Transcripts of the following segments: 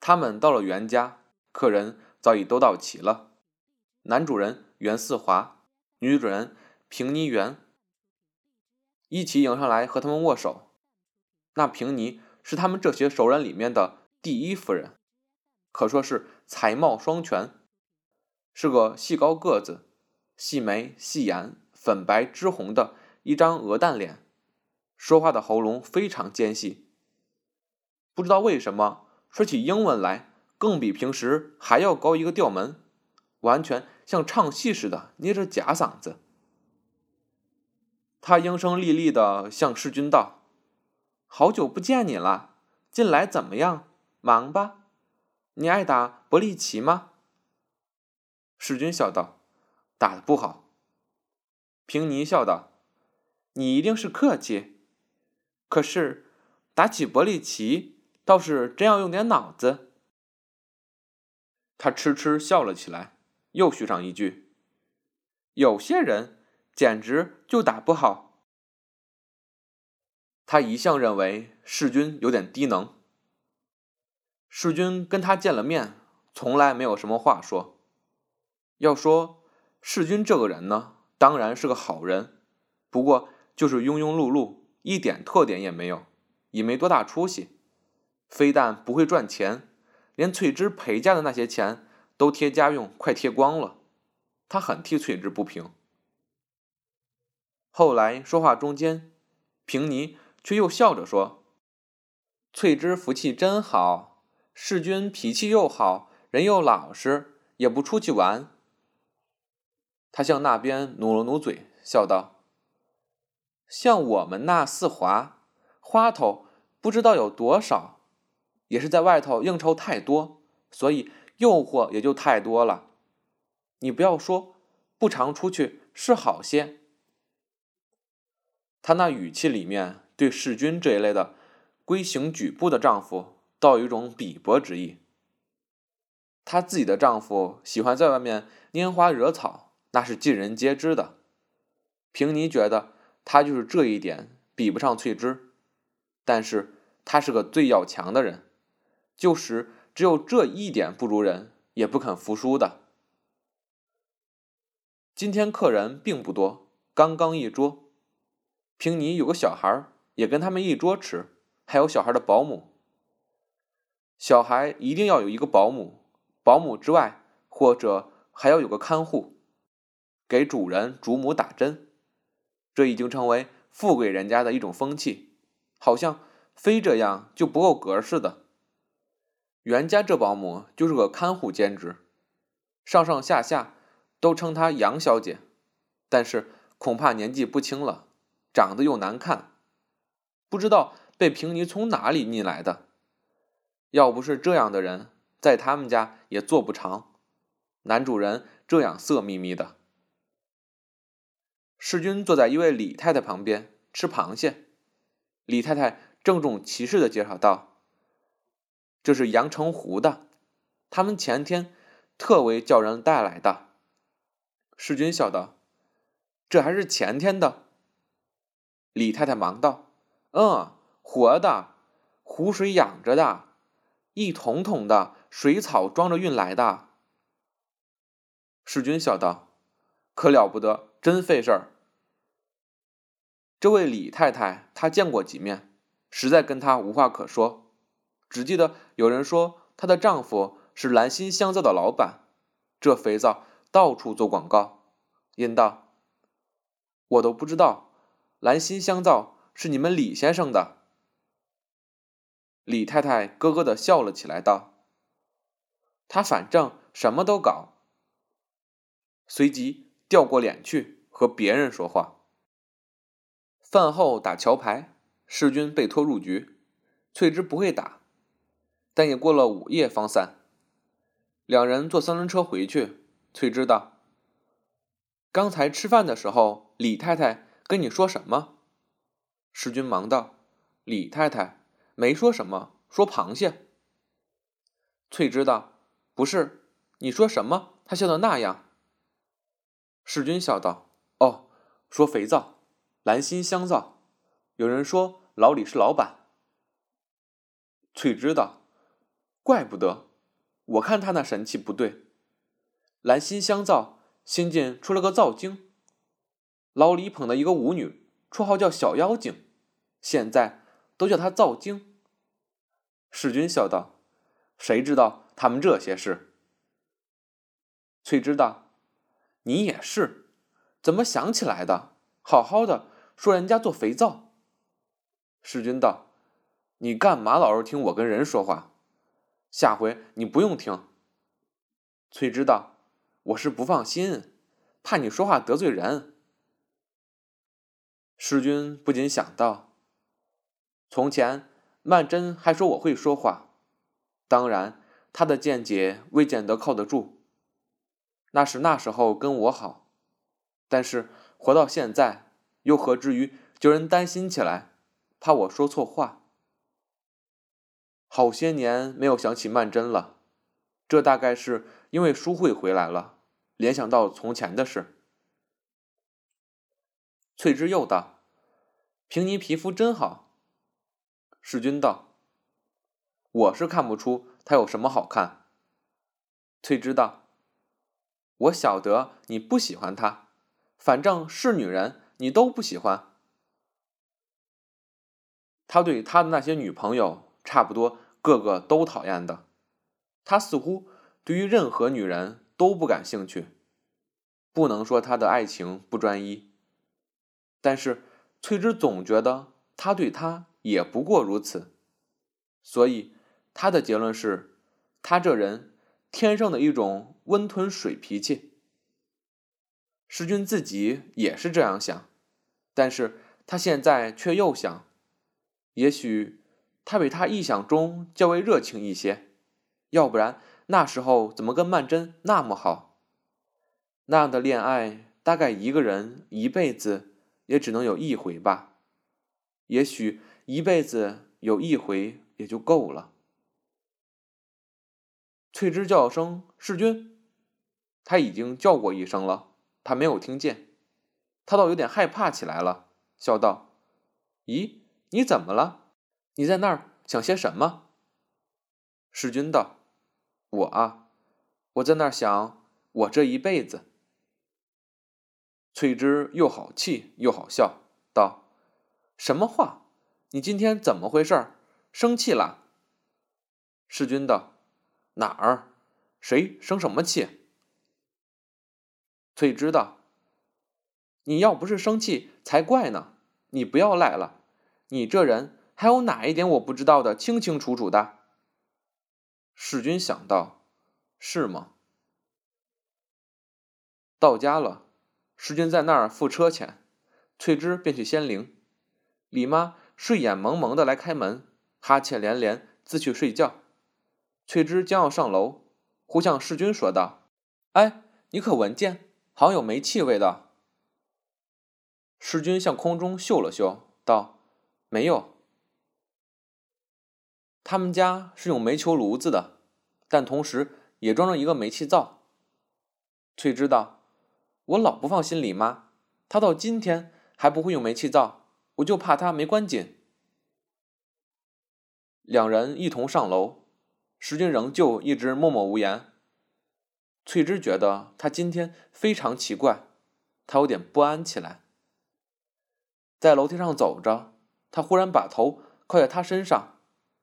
他们到了袁家，客人早已都到齐了。男主人袁四华，女主人平妮媛一起迎上来和他们握手。那平妮是他们这些熟人里面的第一夫人，可说是才貌双全，是个细高个子、细眉细眼、粉白脂红的一张鹅蛋脸，说话的喉咙非常尖细。不知道为什么。说起英文来，更比平时还要高一个调门，完全像唱戏似的捏着假嗓子。他应声厉厉的向世君道：“好久不见你了，近来怎么样？忙吧？你爱打伯利奇吗？”世君笑道：“打的不好。”平尼笑道：“你一定是客气，可是打起伯利奇。”倒是真要用点脑子。他痴痴笑了起来，又续上一句：“有些人简直就打不好。”他一向认为世君有点低能。世君跟他见了面，从来没有什么话说。要说世君这个人呢，当然是个好人，不过就是庸庸碌碌，一点特点也没有，也没多大出息。非但不会赚钱，连翠芝陪嫁的那些钱都贴家用，快贴光了。他很替翠芝不平。后来说话中间，平尼却又笑着说：“翠芝福气真好，世君脾气又好，人又老实，也不出去玩。”他向那边努了努嘴，笑道：“像我们那四华花头，不知道有多少。”也是在外头应酬太多，所以诱惑也就太多了。你不要说，不常出去是好些。他那语气里面对世君这一类的规行矩步的丈夫，倒有一种鄙薄之意。她自己的丈夫喜欢在外面拈花惹草，那是尽人皆知的。平尼觉得他就是这一点比不上翠芝，但是他是个最要强的人。就是只有这一点不如人，也不肯服输的。今天客人并不多，刚刚一桌。平尼有个小孩也跟他们一桌吃，还有小孩的保姆。小孩一定要有一个保姆，保姆之外，或者还要有个看护，给主人主母打针。这已经成为富贵人家的一种风气，好像非这样就不够格似的。袁家这保姆就是个看护兼职，上上下下都称她杨小姐，但是恐怕年纪不轻了，长得又难看，不知道被平尼从哪里逆来的。要不是这样的人，在他们家也做不长。男主人这样色眯眯的。世君坐在一位李太太旁边吃螃蟹，李太太郑重其事的介绍道。这是阳澄湖的，他们前天特为叫人带来的。世君笑道：“这还是前天的。”李太太忙道：“嗯，活的，湖水养着的，一桶桶的水草装着运来的。”世君笑道：“可了不得，真费事儿。”这位李太太，她见过几面，实在跟她无话可说。只记得有人说她的丈夫是蓝心香皂的老板，这肥皂到处做广告。因道：“我都不知道蓝心香皂是你们李先生的。”李太太咯咯的笑了起来，道：“他反正什么都搞。”随即掉过脸去和别人说话。饭后打桥牌，世君被拖入局，翠芝不会打。但也过了午夜方散。两人坐三轮车回去。翠芝道：“刚才吃饭的时候，李太太跟你说什么？”世君忙道：“李太太没说什么，说螃蟹。”翠芝道：“不是，你说什么？她笑得那样。”世君笑道：“哦，说肥皂，蓝心香皂。有人说老李是老板。”翠芝道。怪不得，我看他那神气不对。兰心香皂新近出了个皂精，老李捧的一个舞女，绰号叫小妖精，现在都叫她皂精。世君笑道：“谁知道他们这些事？”翠芝道：“你也是，怎么想起来的？好好的说人家做肥皂。”世君道：“你干嘛老是听我跟人说话？下回你不用听。”翠芝道：“我是不放心，怕你说话得罪人。”世君不禁想到，从前。曼桢还说我会说话，当然，他的见解未见得靠得住。那是那时候跟我好，但是活到现在，又何至于叫人担心起来，怕我说错话？好些年没有想起曼桢了，这大概是因为淑慧回来了，联想到从前的事。翠芝又道：“凭你皮肤真好。”世君道：“我是看不出她有什么好看。”翠芝道：“我晓得你不喜欢她，反正是女人，你都不喜欢。他对他的那些女朋友，差不多个个都讨厌的。他似乎对于任何女人都不感兴趣。不能说他的爱情不专一，但是翠芝总觉得他对她。”也不过如此，所以他的结论是，他这人天生的一种温吞水脾气。师君自己也是这样想，但是他现在却又想，也许他比他臆想中较为热情一些，要不然那时候怎么跟曼桢那么好？那样的恋爱，大概一个人一辈子也只能有一回吧，也许。一辈子有一回也就够了。翠芝叫声世君，他已经叫过一声了，他没有听见，他倒有点害怕起来了，笑道：“咦，你怎么了？你在那儿想些什么？”世君道：“我啊，我在那儿想我这一辈子。”翠芝又好气又好笑，道：“什么话？”你今天怎么回事？生气了？世君道：“哪儿？谁生什么气？”翠芝道：“你要不是生气才怪呢！你不要赖了，你这人还有哪一点我不知道的？清清楚楚的。”世君想到：“是吗？”到家了，世君在那儿付车钱，翠芝便去仙灵。李妈。睡眼蒙蒙的来开门，哈欠连连，自去睡觉。翠芝将要上楼，忽向世君说道：“哎，你可闻见？好像有煤气味道。”世君向空中嗅了嗅，道：“没有。他们家是用煤球炉子的，但同时也装着一个煤气灶。”翠芝道：“我老不放心李妈，她到今天还不会用煤气灶。”我就怕她没关紧。两人一同上楼，石君仍旧一直默默无言。翠芝觉得他今天非常奇怪，他有点不安起来。在楼梯上走着，他忽然把头靠在他身上，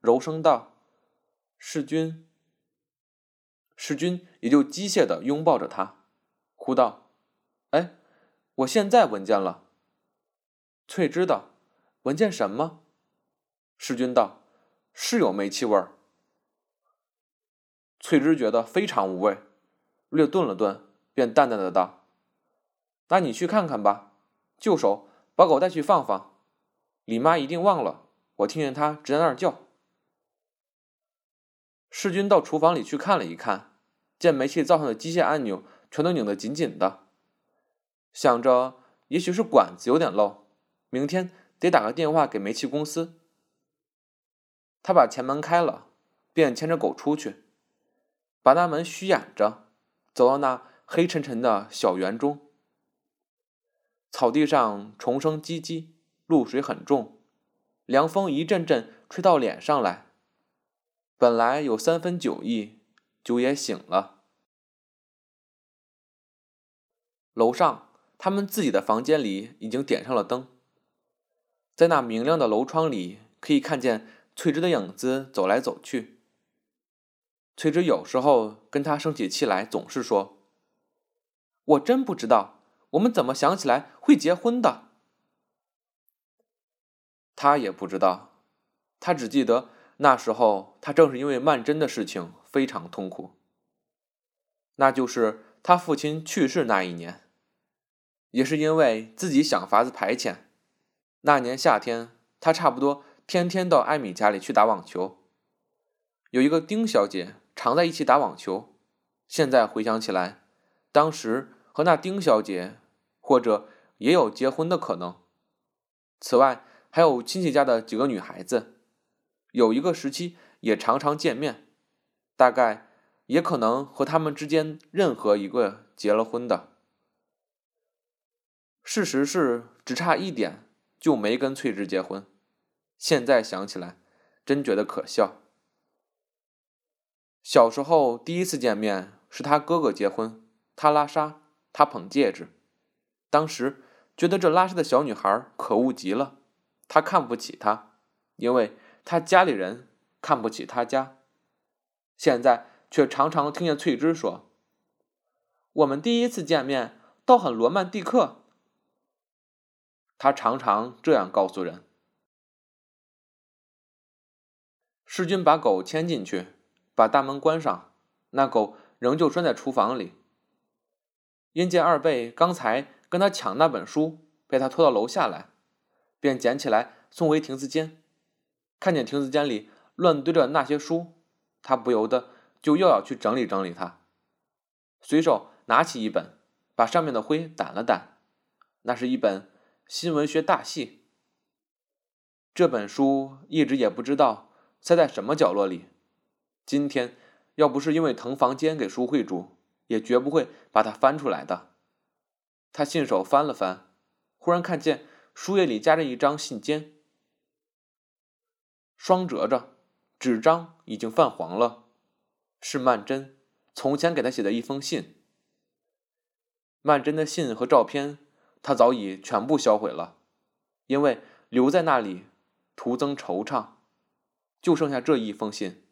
柔声道：“世君。”世君也就机械的拥抱着他，哭道：“哎，我现在闻见了。”翠芝道：“闻见什么？”世君道：“是有煤气味儿。”翠芝觉得非常无味，略顿了顿，便淡淡的道：“那你去看看吧，就手把狗带去放放。李妈一定忘了，我听见她直在那儿叫。”世军到厨房里去看了一看，见煤气灶上的机械按钮全都拧得紧紧的，想着也许是管子有点漏。明天得打个电话给煤气公司。他把前门开了，便牵着狗出去，把那门虚掩着，走到那黑沉沉的小园中。草地上虫声唧唧，露水很重，凉风一阵阵吹到脸上来。本来有三分酒意，酒也醒了。楼上，他们自己的房间里已经点上了灯，在那明亮的楼窗里，可以看见翠芝的影子走来走去。翠芝有时候跟他生起气来，总是说：“我真不知道，我们怎么想起来会结婚的。”他也不知道，他只记得那时候他正是因为曼桢的事情非常痛苦。那就是他父亲去世那一年，也是因为自己想法子排遣。那年夏天，他差不多天天到艾米家里去打网球。有一个丁小姐常在一起打网球。现在回想起来，当时和那丁小姐或者也有结婚的可能。此外，还有亲戚家的几个女孩子，有一个时期也常常见面，大概也可能和他们之间任何一个结了婚的。事实是只差一点就没跟翠芝结婚，现在想起来真觉得可笑。小时候第一次见面是他哥哥结婚，他拉沙，他捧戒指，当时觉得这拉沙的小女孩可恶极了。他看不起她，因为他家里人看不起他家。现在却常常听见翠芝说：“我们第一次见面倒很罗曼蒂克。”他常常这样告诉人。世君把狗牵进去，把大门关上，那狗仍旧拴在厨房里。因见二贝刚才跟他抢那本书，被他拖到楼下来。便捡起来送回亭子间，看见亭子间里乱堆着那些书，他不由得就又要去整理整理它。随手拿起一本，把上面的灰掸了掸，那是一本新文学大系。这本书一直也不知道塞在什么角落里，今天要不是因为腾房间给书会住，也绝不会把它翻出来的。他信手翻了翻，忽然看见。书页里夹着一张信笺，双折着，纸张已经泛黄了，是曼桢从前给他写的一封信。曼桢的信和照片，他早已全部销毁了，因为留在那里徒增惆怅，就剩下这一封信。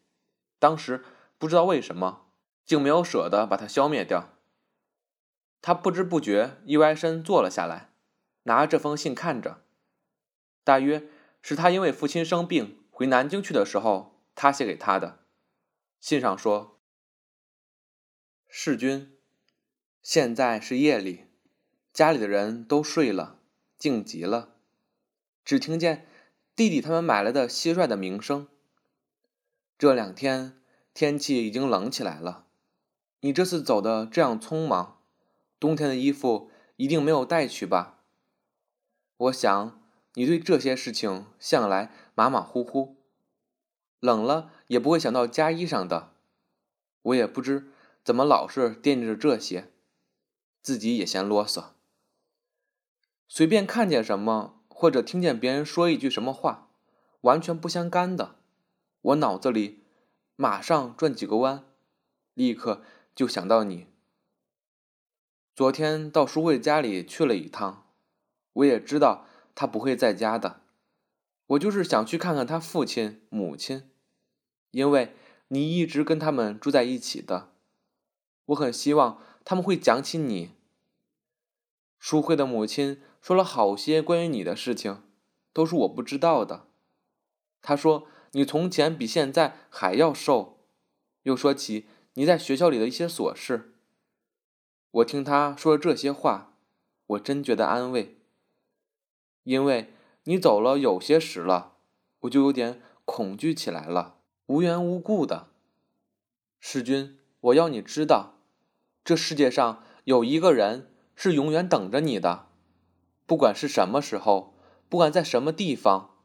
当时不知道为什么，竟没有舍得把它消灭掉。他不知不觉一歪身坐了下来。拿着这封信看着，大约是他因为父亲生病回南京去的时候，他写给他的。信上说：“世君，现在是夜里，家里的人都睡了，静极了，只听见弟弟他们买来的蟋蟀的鸣声。这两天天气已经冷起来了，你这次走的这样匆忙，冬天的衣服一定没有带去吧？”我想你对这些事情向来马马虎虎，冷了也不会想到加衣裳的。我也不知怎么老是惦记着这些，自己也嫌啰嗦。随便看见什么或者听见别人说一句什么话，完全不相干的，我脑子里马上转几个弯，立刻就想到你。昨天到淑慧家里去了一趟。我也知道他不会在家的，我就是想去看看他父亲母亲，因为你一直跟他们住在一起的，我很希望他们会讲起你。淑慧的母亲说了好些关于你的事情，都是我不知道的。她说你从前比现在还要瘦，又说起你在学校里的一些琐事。我听他说这些话，我真觉得安慰。因为你走了有些时了，我就有点恐惧起来了，无缘无故的。世君，我要你知道，这世界上有一个人是永远等着你的，不管是什么时候，不管在什么地方，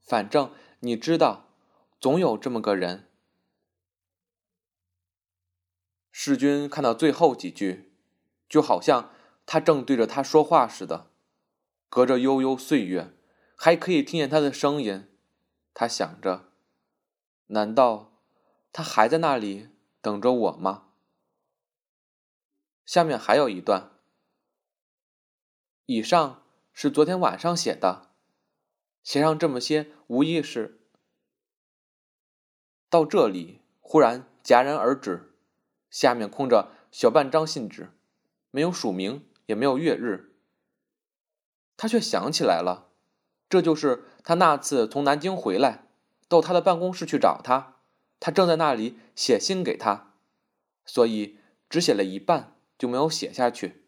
反正你知道，总有这么个人。世君看到最后几句，就好像他正对着他说话似的。隔着悠悠岁月，还可以听见他的声音。他想着：难道他还在那里等着我吗？下面还有一段。以上是昨天晚上写的，写上这么些，无意识……到这里忽然戛然而止，下面空着小半张信纸，没有署名，也没有月日。他却想起来了，这就是他那次从南京回来，到他的办公室去找他，他正在那里写信给他，所以只写了一半。就没有写下去。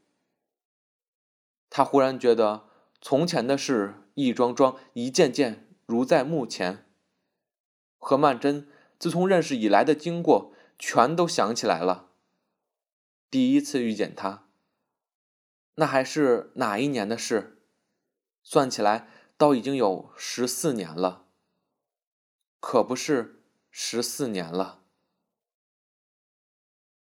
他忽然觉得从前的事一桩桩、一件件如在目前。何曼桢自从认识以来的经过全都想起来了。第一次遇见他，那还是哪一年的事？算起来，倒已经有十四年了。可不是十四年了。